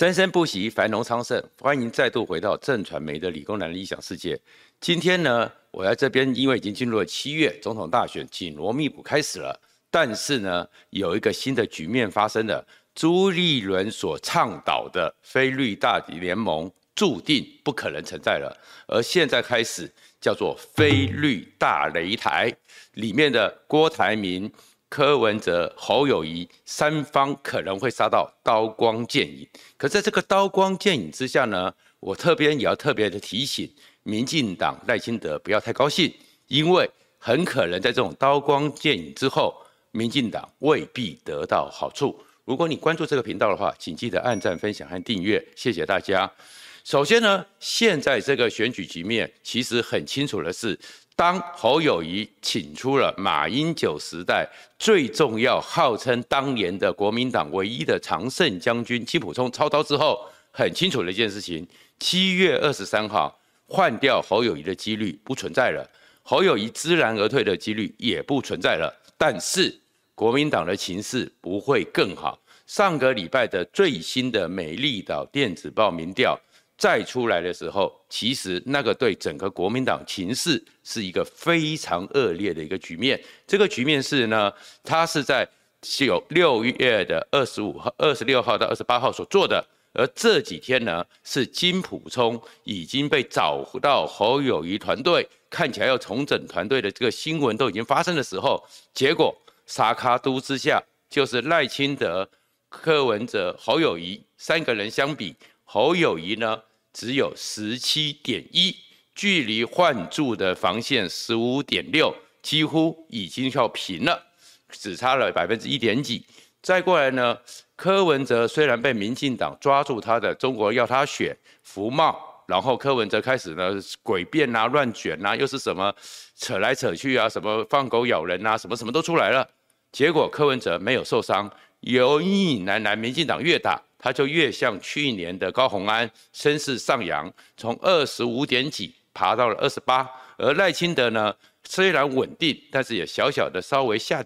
生生不息，繁荣昌盛。欢迎再度回到正传媒的理工男理想世界。今天呢，我在这边，因为已经进入了七月，总统大选紧锣密鼓开始了。但是呢，有一个新的局面发生了，朱立伦所倡导的非绿大联盟注定不可能存在了。而现在开始叫做非绿大擂台，里面的郭台铭。柯文哲、侯友宜三方可能会杀到刀光剑影，可在这个刀光剑影之下呢，我特别也要特别的提醒民进党赖清德不要太高兴，因为很可能在这种刀光剑影之后，民进党未必得到好处。如果你关注这个频道的话，请记得按赞、分享和订阅，谢谢大家。首先呢，现在这个选举局面其实很清楚的是。当侯友宜请出了马英九时代最重要、号称当年的国民党唯一的常胜将军金溥聪操刀之后，很清楚的一件事情：七月二十三号换掉侯友宜的几率不存在了，侯友宜知难而退的几率也不存在了。但是国民党的情势不会更好。上个礼拜的最新的美丽岛电子报民调。再出来的时候，其实那个对整个国民党情势是一个非常恶劣的一个局面。这个局面是呢，他是在九六月的二十五号、二十六号到二十八号所做的，而这几天呢，是金溥聪已经被找到侯友谊团队，看起来要重整团队的这个新闻都已经发生的时候，结果沙卡都之下，就是赖清德、柯文哲、侯友谊三个人相比，侯友谊呢，只有十七点一，距离换柱的防线十五点六，几乎已经要平了，只差了百分之一点几。再过来呢，柯文哲虽然被民进党抓住他的中国要他选服贸，然后柯文哲开始呢诡辩啊、乱卷啊，又是什么扯来扯去啊，什么放狗咬人啊，什么什么都出来了。结果柯文哲没有受伤，由隐隐然然，民进党越打。他就越像去年的高虹安，声势上扬，从二十五点几爬到了二十八，而赖清德呢，虽然稳定，但是也小小的稍微下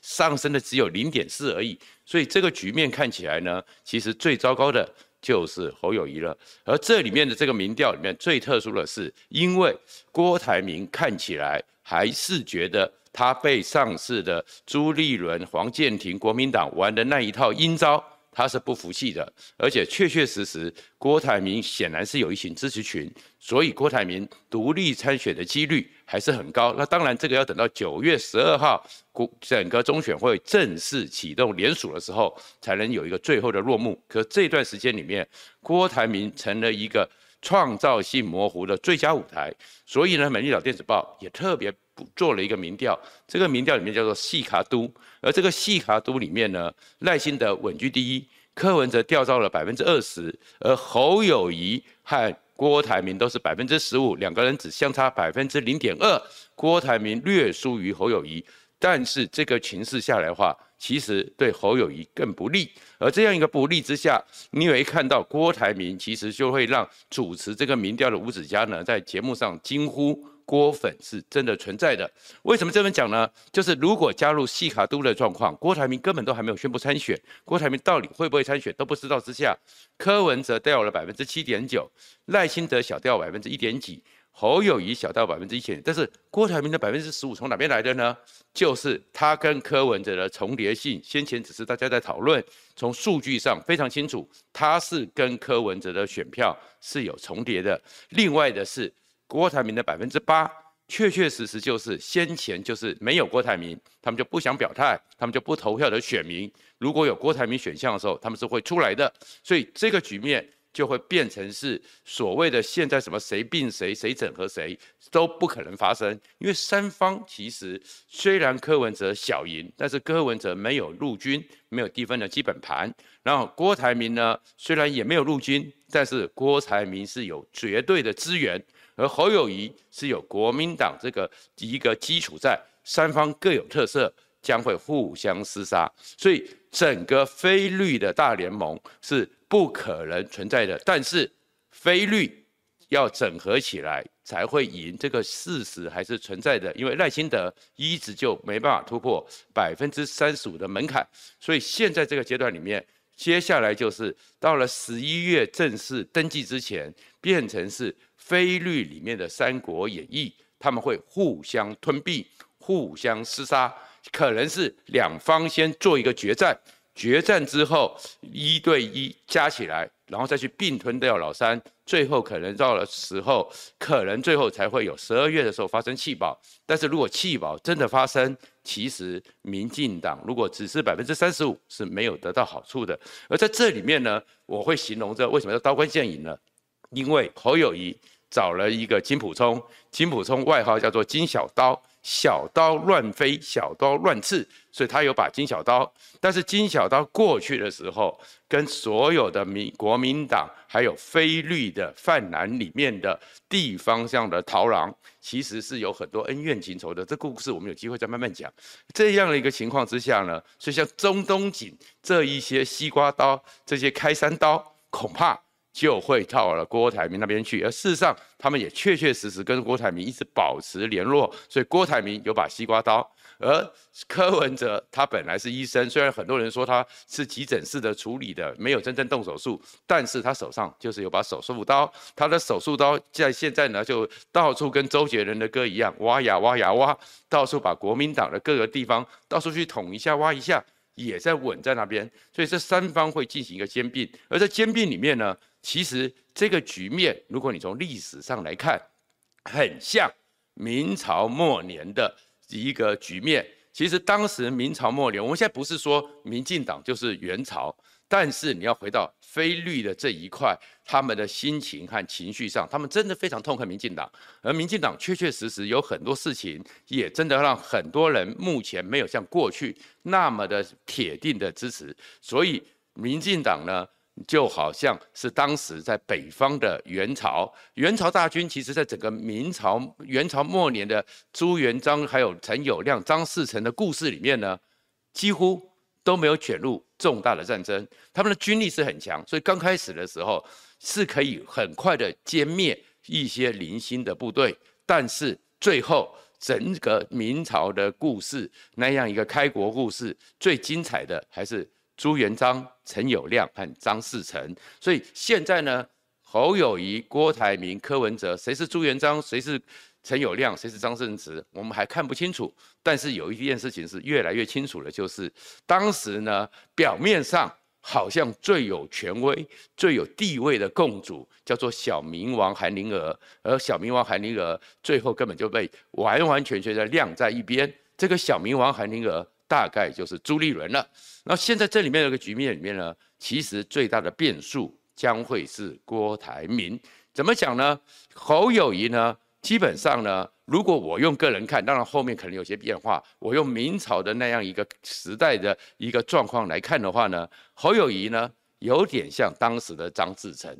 上升的只有零点四而已，所以这个局面看起来呢，其实最糟糕的就是侯友谊了。而这里面的这个民调里面最特殊的是，因为郭台铭看起来还是觉得他被上市的朱立伦、黄健庭国民党玩的那一套阴招。他是不服气的，而且确确实实，郭台铭显然是有一群支持群，所以郭台铭独立参选的几率还是很高。那当然，这个要等到九月十二号，国整个中选会正式启动联署的时候，才能有一个最后的落幕。可这段时间里面，郭台铭成了一个创造性模糊的最佳舞台。所以呢，美丽岛电子报也特别做了一个民调，这个民调里面叫做细卡都。而这个细卡都里面呢，赖清德稳居第一，柯文哲掉到了百分之二十，而侯友谊和郭台铭都是百分之十五，两个人只相差百分之零点二，郭台铭略输于侯友谊。但是这个情势下来的话，其实对侯友宜更不利。而这样一个不利之下，你有一看到郭台铭，其实就会让主持这个民调的吴子嘉呢，在节目上惊呼。郭粉是真的存在的，为什么这么讲呢？就是如果加入细卡都的状况，郭台铭根本都还没有宣布参选，郭台铭到底会不会参选都不知道之下，柯文哲掉了百分之七点九，赖清德小掉百分之一点几，侯友宜小到百分之一千，但是郭台铭的百分之十五从哪边来的呢？就是他跟柯文哲的重叠性，先前只是大家在讨论，从数据上非常清楚，他是跟柯文哲的选票是有重叠的。另外的是。郭台铭的百分之八，确确实实就是先前就是没有郭台铭，他们就不想表态，他们就不投票的选民。如果有郭台铭选项的时候，他们是会出来的。所以这个局面就会变成是所谓的现在什么谁并谁，谁整合谁都不可能发生，因为三方其实虽然柯文哲小赢，但是柯文哲没有陆军，没有低分的基本盘。然后郭台铭呢，虽然也没有陆军，但是郭台铭是有绝对的资源。而侯友宜是有国民党这个一个基础在，三方各有特色，将会互相厮杀，所以整个非绿的大联盟是不可能存在的。但是非绿要整合起来才会赢，这个事实还是存在的。因为赖清德一直就没办法突破百分之三十五的门槛，所以现在这个阶段里面，接下来就是到了十一月正式登记之前，变成是菲律里面的《三国演义》，他们会互相吞并、互相厮杀，可能是两方先做一个决战。决战之后，一对一加起来，然后再去并吞掉老三，最后可能到了时候，可能最后才会有十二月的时候发生弃保。但是如果弃保真的发生，其实民进党如果只是百分之三十五是没有得到好处的。而在这里面呢，我会形容这为什么叫刀光剑影呢？因为侯友谊找了一个金溥聪，金溥聪外号叫做金小刀。小刀乱飞，小刀乱刺，所以他有把金小刀。但是金小刀过去的时候，跟所有的民国民党还有非绿的泛蓝里面的地方上的桃郎，其实是有很多恩怨情仇的。这故事我们有机会再慢慢讲。这样的一个情况之下呢，所以像中东锦这一些西瓜刀，这些开山刀，恐怕。就会到了郭台铭那边去，而事实上，他们也确确实实跟郭台铭一直保持联络，所以郭台铭有把西瓜刀，而柯文哲他本来是医生，虽然很多人说他是急诊室的处理的，没有真正动手术，但是他手上就是有把手术刀，他的手术刀在现在呢，就到处跟周杰伦的歌一样，挖呀挖呀挖，到处把国民党的各个地方到处去捅一下挖一下，也在稳在那边，所以这三方会进行一个兼并，而在兼并里面呢。其实这个局面，如果你从历史上来看，很像明朝末年的一个局面。其实当时明朝末年，我们现在不是说民进党就是元朝，但是你要回到非绿的这一块，他们的心情和情绪上，他们真的非常痛恨民进党。而民进党确确实实有很多事情，也真的让很多人目前没有像过去那么的铁定的支持。所以民进党呢，就好像是当时在北方的元朝，元朝大军其实在整个明朝、元朝末年的朱元璋还有陈友谅、张士诚的故事里面呢，几乎都没有卷入重大的战争。他们的军力是很强，所以刚开始的时候是可以很快的歼灭一些零星的部队，但是最后整个明朝的故事那样一个开国故事，最精彩的还是。朱元璋、陈友谅和张士诚，所以现在呢，侯友谊、郭台铭、柯文哲，谁是朱元璋，谁是陈友谅，谁是张士诚，我们还看不清楚。但是有一件事情是越来越清楚的，就是当时呢，表面上好像最有权威、最有地位的共主叫做小明王韩林儿，而小明王韩林儿最后根本就被完完全全的晾在一边。这个小明王韩林儿。大概就是朱立伦了。那现在这里面有个局面里面呢，其实最大的变数将会是郭台铭。怎么讲呢？侯友谊呢，基本上呢，如果我用个人看，当然后面可能有些变化。我用明朝的那样一个时代的一个状况来看的话呢，侯友谊呢，有点像当时的张志成，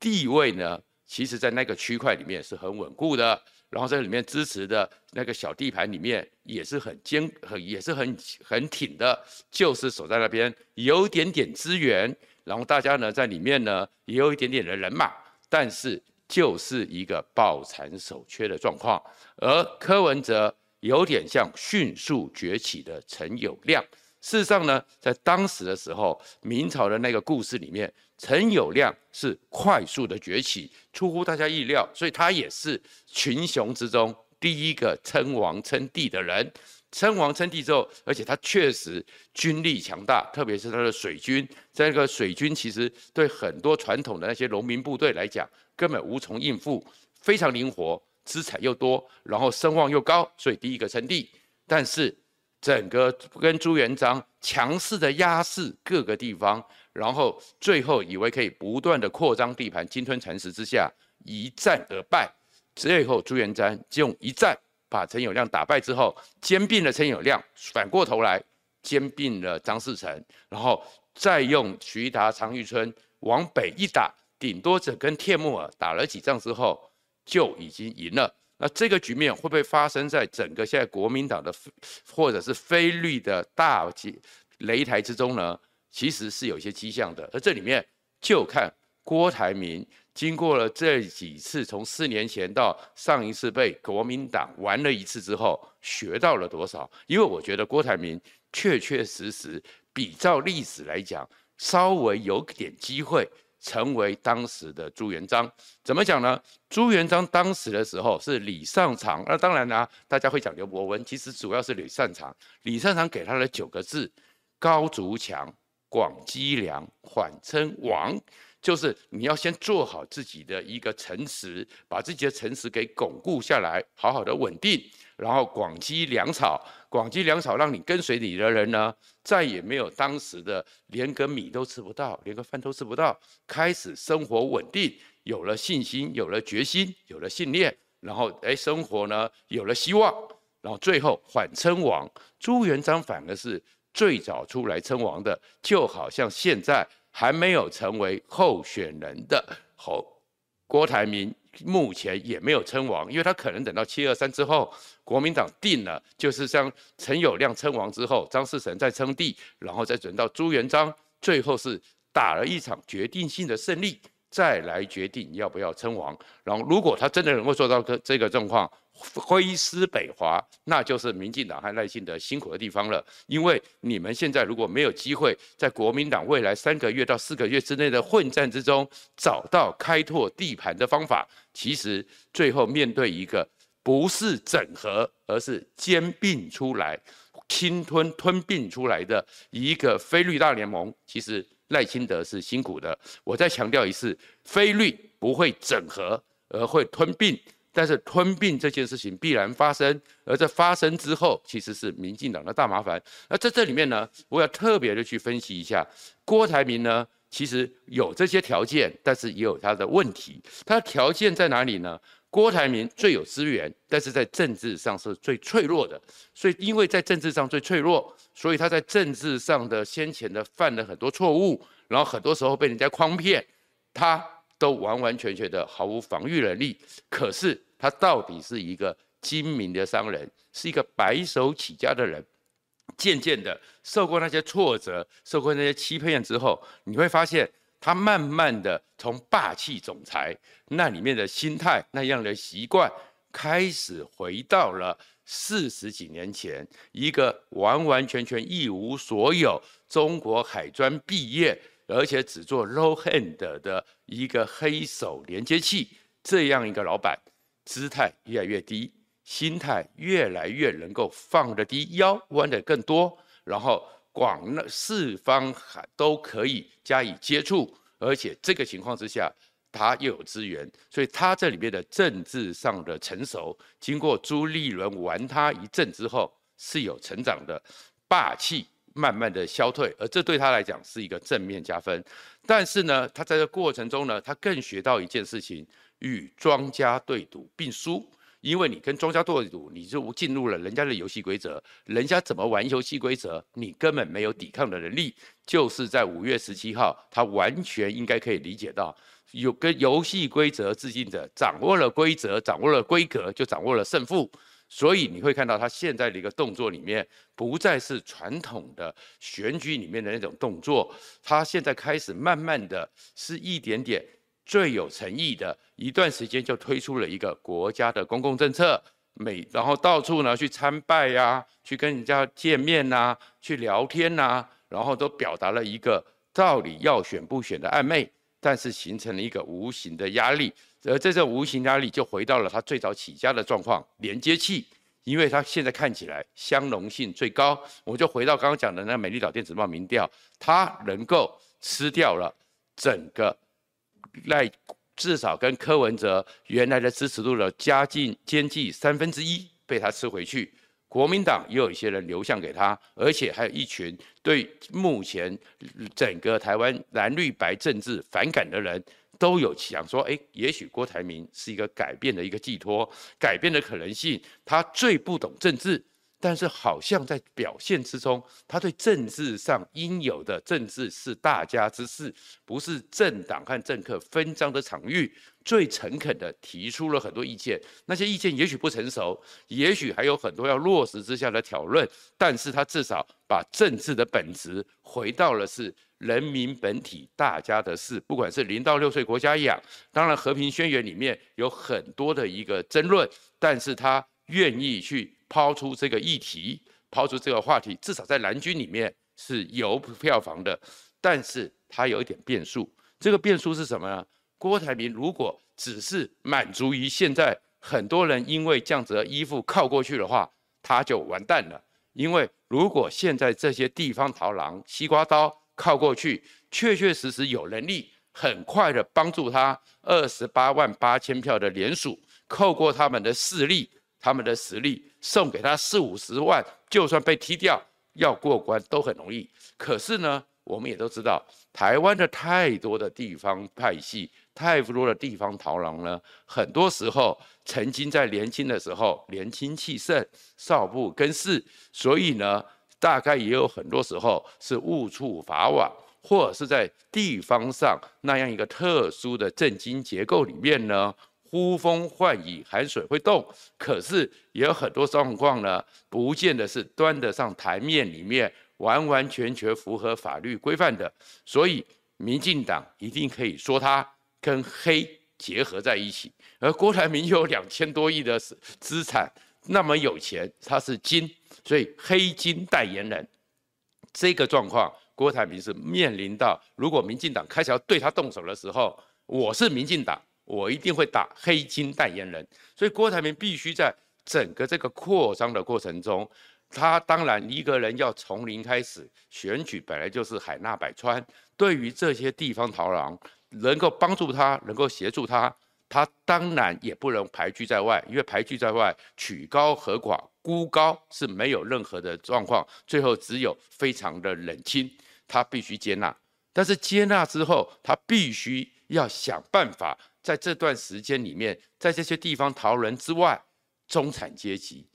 地位呢，其实在那个区块里面是很稳固的。然后在里面支持的那个小地盘里面也是很坚很也是很很挺的，就是守在那边有一点点资源，然后大家呢在里面呢也有一点点的人马，但是就是一个抱残守缺的状况。而柯文哲有点像迅速崛起的陈友谅。事实上呢，在当时的时候，明朝的那个故事里面。陈友谅是快速的崛起，出乎大家意料，所以他也是群雄之中第一个称王称帝的人。称王称帝之后，而且他确实军力强大，特别是他的水军，在那个水军其实对很多传统的那些农民部队来讲，根本无从应付，非常灵活，资产又多，然后声望又高，所以第一个称帝。但是整个跟朱元璋强势的压制各个地方。然后最后以为可以不断的扩张地盘，鲸吞蚕食之下一战而败。最后朱元璋就用一战把陈友谅打败之后，兼并了陈友谅，反过头来兼并了张士诚，然后再用徐达、常遇春往北一打，顶多只跟帖木儿打了几仗之后就已经赢了。那这个局面会不会发生在整个现在国民党的或者是非绿的大擂台之中呢？其实是有一些迹象的，而这里面就看郭台铭经过了这几次，从四年前到上一次被国民党玩了一次之后，学到了多少？因为我觉得郭台铭确确实实比照历史来讲，稍微有点机会成为当时的朱元璋。怎么讲呢？朱元璋当时的时候是李善长，那当然啦、大家会讲刘伯温，其实主要是李善长。李善长给他的九个字：高筑墙，广积粮，缓称王。就是你要先做好自己的一个城池，把自己的城池给巩固下来，好好的稳定，然后广积粮草，广积粮草，让你跟随你的人呢，再也没有当时的连个米都吃不到，连个饭都吃不到，开始生活稳定，有了信心，有了决心，有了信念，然后哎，生活呢有了希望，然后最后缓称王。朱元璋反而是最早出来称王的，就好像现在。还没有成为候选人的侯郭台铭，目前也没有称王，因为他可能等到七二三之后，国民党定了，就是像陈友谅称王之后，张士诚再称帝，然后再转到朱元璋，最后是打了一场决定性的胜利，再来决定要不要称王。然后如果他真的能够做到这这个状况。挥师北伐，那就是民进党和赖清德辛苦的地方了。因为你们现在如果没有机会在国民党未来三个月到四个月之内的混战之中找到开拓地盘的方法，其实最后面对一个不是整合，而是兼并出来、侵吞吞并出来的一个非绿大联盟，其实赖清德是辛苦的。我再强调一次，非绿不会整合，而会吞并。但是吞并这件事情必然发生，而在发生之后，其实是民进党的大麻烦。那在这里面呢，我要特别的去分析一下，郭台铭呢，其实有这些条件，但是也有他的问题。他的条件在哪里呢？郭台铭最有资源，但是在政治上是最脆弱的。所以因为在政治上最脆弱，所以他在政治上的先前的犯了很多错误，然后很多时候被人家诓骗，他。都完完全全的毫无防御能力，可是他到底是一个精明的商人，是一个白手起家的人。渐渐的受过那些挫折，受过那些欺骗之后，你会发现他慢慢的从霸气总裁那里面的心态、那样的习惯，开始回到了四十几年前，一个完完全全一无所有，中国海专毕业。而且只做 low hand 的一个黑手连接器，这样一个老板，姿态越来越低，心态越来越能够放得低，腰弯得更多，然后广四方都可以加以接触，而且这个情况之下，他又有资源，所以他这里面的政治上的成熟，经过朱立伦玩他一阵之后，是有成长的霸气。慢慢的消退，而这对他来讲是一个正面加分。但是呢，他在这过程中呢，他更学到一件事情：与庄家对赌并输。因为你跟庄家对赌，你就进入了人家的游戏规则，人家怎么玩游戏规则，你根本没有抵抗的能力。就是在五月十七号，他完全应该可以理解到，有跟游戏规则制定者掌握了规则，掌握了规格，就掌握了胜负。所以你会看到他现在的一个动作里面，不再是传统的选举里面的那种动作，他现在开始慢慢的是一点点最有诚意的，一段时间就推出了一个国家的公共政策，每然后到处呢去参拜呀、啊，去跟人家见面呐、去聊天呐、然后都表达了一个到底要选不选的暧昧，但是形成了一个无形的压力。而这种无形压力就回到了他最早起家的状况，连接器，因为他现在看起来相容性最高。我就回到刚刚讲的那美丽岛电子报民调，他能够吃掉了整个赖，至少跟柯文哲原来的支持度的加近接近三分之一被他吃回去。国民党也有一些人流向给他，而且还有一群对目前整个台湾蓝绿白政治反感的人。都有想说，哎，也许郭台铭是一个改变的一个寄托，改变的可能性。他最不懂政治，但是好像在表现之中，他对政治上应有的政治是大家之事，不是政党和政客分赃的场域。最诚恳的提出了很多意见，那些意见也许不成熟，也许还有很多要落实之下的讨论，但是他至少把政治的本质回到了是人民本体大家的事，不管是零到六岁国家养，当然和平宣言里面有很多的一个争论，但是他愿意去抛出这个议题，抛出这个话题，至少在蓝军里面是有票房的。但是他有一点变数。这个变数是什么呢？郭台铭如果只是满足于现在很多人因为这样子的依附靠过去的话，他就完蛋了。因为如果现在这些地方逃狼、西瓜刀靠过去，确确实实有能力很快的帮助他二十八万八千票的连署，透过他们的势力、他们的实力，送给他四五十万，就算被踢掉，要过关都很容易。可是呢，我们也都知道，台湾的太多的地方派系。太多的地方逃狼呢，很多时候曾经在年轻的时候年轻气盛，少不更事，所以呢，大概也有很多时候是误触法网，或者是在地方上那样一个特殊的政经结构里面呢，呼风唤雨，海水会动，可是也有很多状况呢，不见得是端得上台面里面完完全全符合法律规范的，所以民进党一定可以说他。跟黑结合在一起，而郭台铭有两千多亿的资产，那么有钱，他是金，所以黑金代言人。这个状况，郭台铭是面临到，如果民进党开始要对他动手的时候，我是民进党，我一定会打黑金代言人，所以郭台铭必须在整个这个扩张的过程中，他当然一个人要从零开始选举，本来就是海纳百川，对于这些地方逃狼。能够帮助他，能够协助他，他当然也不能排拒在外，因为排拒在外，曲高和寡，孤高是没有任何的状况，最后只有非常的冷清。他必须接纳，但是接纳之后，他必须要想办法，在这段时间里面，在这些地方逃人之外，中产阶级、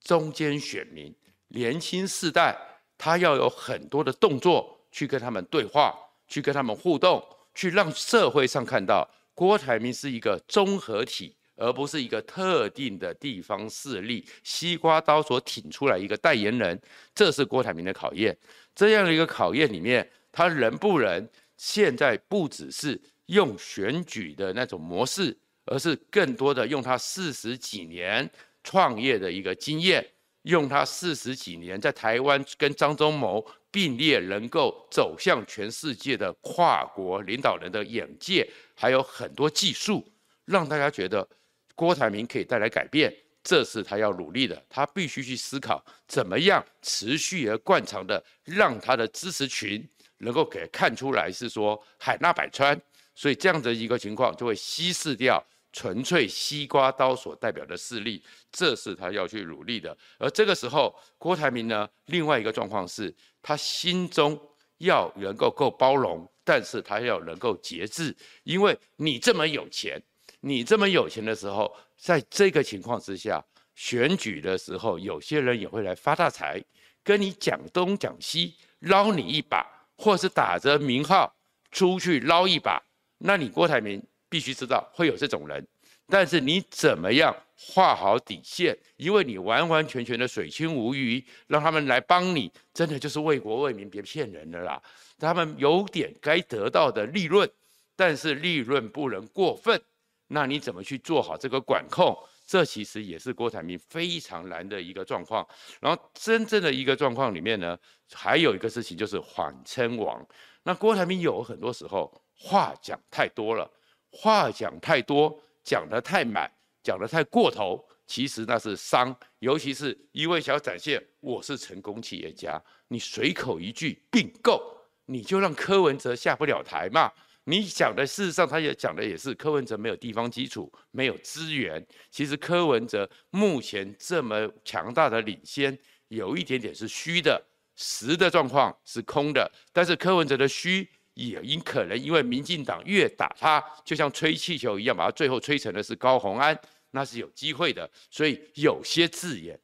中间选民、年轻世代，他要有很多的动作去跟他们对话，去跟他们互动。去让社会上看到郭台铭是一个综合体，而不是一个特定的地方势力。西瓜刀所挺出来一个代言人，这是郭台铭的考验。这样的一个考验里面，他能不能现在不只是用选举的那种模式，而是更多的用他四十几年创业的一个经验，用他四十几年在台湾跟张忠谋。并列能够走向全世界的跨国领导人的眼界，还有很多技术，让大家觉得郭台铭可以带来改变，这是他要努力的。他必须去思考怎么样持续而贯彻的，让他的支持群能够给看出来是说海纳百川，所以这样的一个情况就会稀释掉。纯粹西瓜刀所代表的势力，这是他要去努力的。而这个时候，郭台铭呢，另外一个状况是，他心中要能够够包容，但是他要能够节制，因为你这么有钱，你这么有钱的时候，在这个情况之下，选举的时候，有些人也会来发大财，跟你讲东讲西，捞你一把，或是打着名号出去捞一把，那你郭台铭。必须知道会有这种人，但是你怎么样画好底线？因为你完完全全的水清无鱼，让他们来帮你，真的就是为国为民，别骗人了啦。他们有点该得到的利润，但是利润不能过分。那你怎么去做好这个管控？这其实也是郭台铭非常难的一个状况。然后真正的一个状况里面呢，还有一个事情就是缓称王。那郭台铭有很多时候话讲太多了。话讲太多，讲得太满，讲得太过头，其实那是伤。尤其是一味想要展现我是成功企业家，你随口一句并购，你就让柯文哲下不了台嘛。你讲的事实上，他也讲的也是柯文哲没有地方基础，没有资源。其实柯文哲目前这么强大的领先，有一点点是虚的，实的状况是空的。但是柯文哲的虚。也因可能因为民进党越打他，就像吹气球一样，把他最后吹成的是高虹安，那是有机会的。所以有些字眼，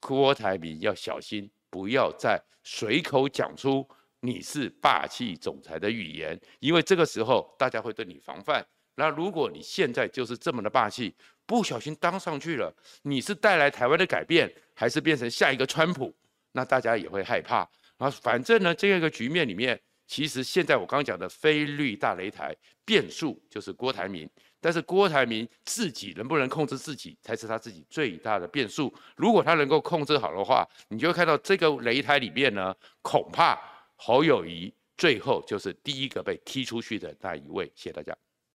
郭台铭要小心，不要再随口讲出你是霸气总裁的语言，因为这个时候大家会对你防范。那如果你现在就是这么的霸气，不小心当上去了，你是带来台湾的改变，还是变成下一个川普？那大家也会害怕。啊，反正呢，这样一个局面里面。其实现在我刚刚讲的非绿大擂台变数就是郭台铭，但是郭台铭自己能不能控制自己，才是他自己最大的变数。如果他能够控制好的话，你就会看到这个擂台里面呢，恐怕侯友谊最后就是第一个被踢出去的那一位。谢谢大家。